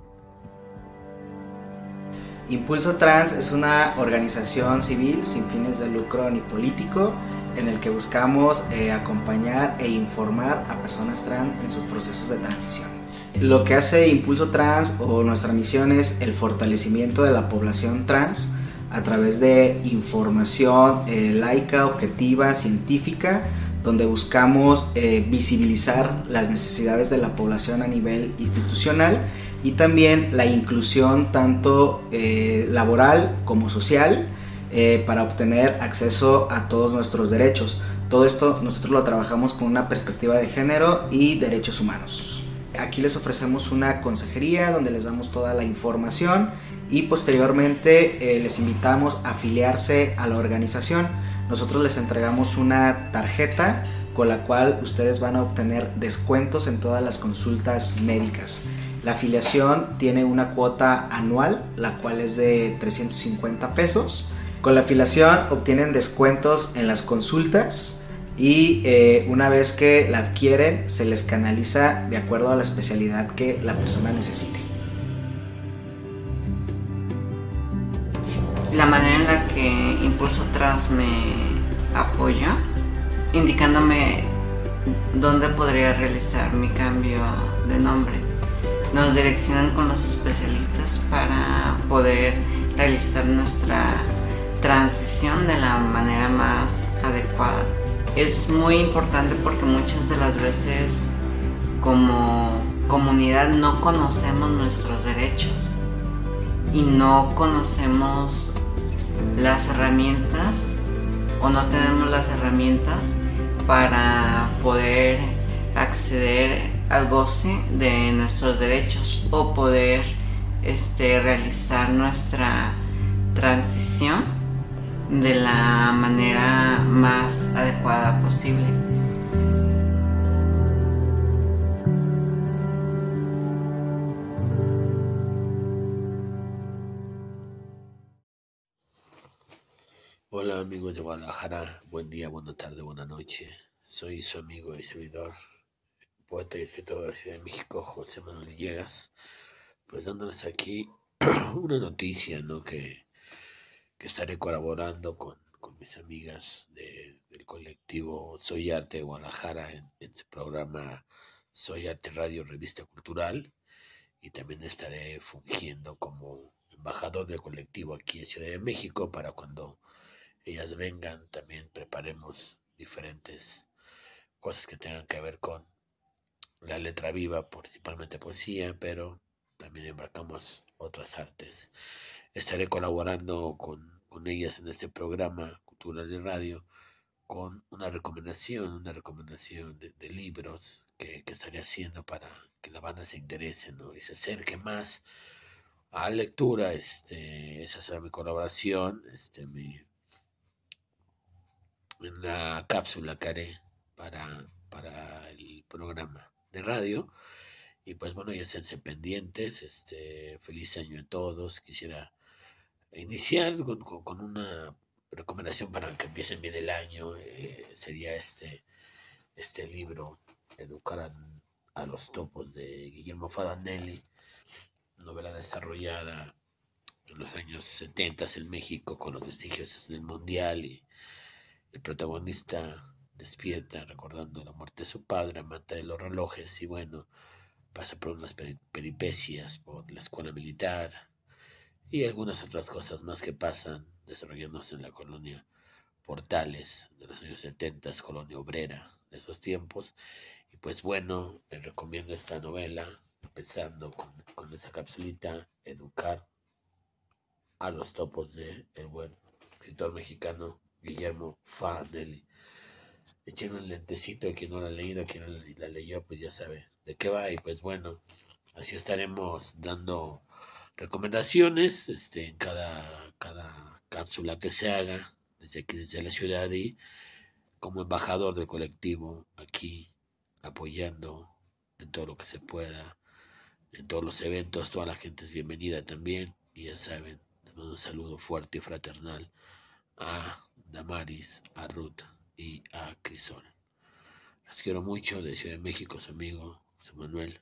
Impulso Trans es una organización civil sin fines de lucro ni político en el que buscamos eh, acompañar e informar a personas trans en sus procesos de transición. Lo que hace Impulso Trans o nuestra misión es el fortalecimiento de la población trans a través de información eh, laica, objetiva, científica, donde buscamos eh, visibilizar las necesidades de la población a nivel institucional y también la inclusión tanto laboral como social eh, para obtener acceso a todos nuestros derechos. Todo esto nosotros lo trabajamos con una perspectiva de género y derechos humanos. Aquí les ofrecemos una consejería donde les damos toda la información y posteriormente eh, les invitamos a afiliarse a la organización. Nosotros les entregamos una tarjeta con la cual ustedes van a obtener descuentos en todas las consultas médicas. La afiliación tiene una cuota anual, la cual es de 350 pesos con la afiliación obtienen descuentos en las consultas y eh, una vez que la adquieren se les canaliza de acuerdo a la especialidad que la persona necesite. La manera en la que Impulso Trans me apoya, indicándome dónde podría realizar mi cambio de nombre. Nos direccionan con los especialistas para poder realizar nuestra transición de la manera más adecuada. Es muy importante porque muchas de las veces como comunidad no conocemos nuestros derechos y no conocemos las herramientas o no tenemos las herramientas para poder acceder al goce de nuestros derechos o poder este, realizar nuestra transición de la manera más adecuada posible. Hola amigos de Guadalajara, buen día, buena tarde, buena noche. Soy su amigo y servidor, poeta y escritor de la Ciudad de México, José Manuel Llegas, pues dándoles aquí una noticia, ¿no? Que que estaré colaborando con, mis amigas del colectivo Soy Arte de Guadalajara en, su programa Soy Arte Radio Revista Cultural y también estaré fungiendo como embajador del colectivo aquí en Ciudad de México para cuando ellas vengan también preparemos diferentes cosas que tengan que ver con la letra viva, principalmente poesía, pero también embarcamos otras artes. Estaré colaborando con, ellas en este programa Cultura de Radio con una recomendación, una recomendación de, libros que, estaré haciendo para que la banda se interese y se acerque más a la lectura. Este, esa será mi colaboración, este, mi, en la cápsula que haré para, para el programa de radio. Y pues bueno, ya sean pendientes. Este, feliz año a todos. Quisiera iniciar con, una recomendación para que empiecen bien el año. Eh, sería este, este libro, Educar a, los topos de Guillermo Fadanelli, novela desarrollada en los años 70 en México con los vestigios del Mundial y el protagonista despierta recordando la muerte de su padre, mata de los relojes y bueno, pasa por unas peripecias por la escuela militar y algunas otras cosas más que pasan desarrollándose en la colonia Portales de los años 70, colonia obrera de esos tiempos. Y pues bueno, les recomiendo esta novela, empezando con, esa capsulita, Educar a los topos de el buen escritor mexicano Guillermo Fanelli. Echen un lentecito, quien no la ha leído, quien no la leyó, pues ya sabe de qué va. Y pues bueno, así estaremos dando recomendaciones este, en cada, cada cápsula que se haga desde aquí, desde la ciudad y como embajador del colectivo aquí apoyando en todo lo que se pueda, en todos los eventos, toda la gente es bienvenida también y ya saben, un saludo fuerte y fraternal a Damaris, a Ruth y a Crisol. Los quiero mucho de Ciudad de México, su amigo José Manuel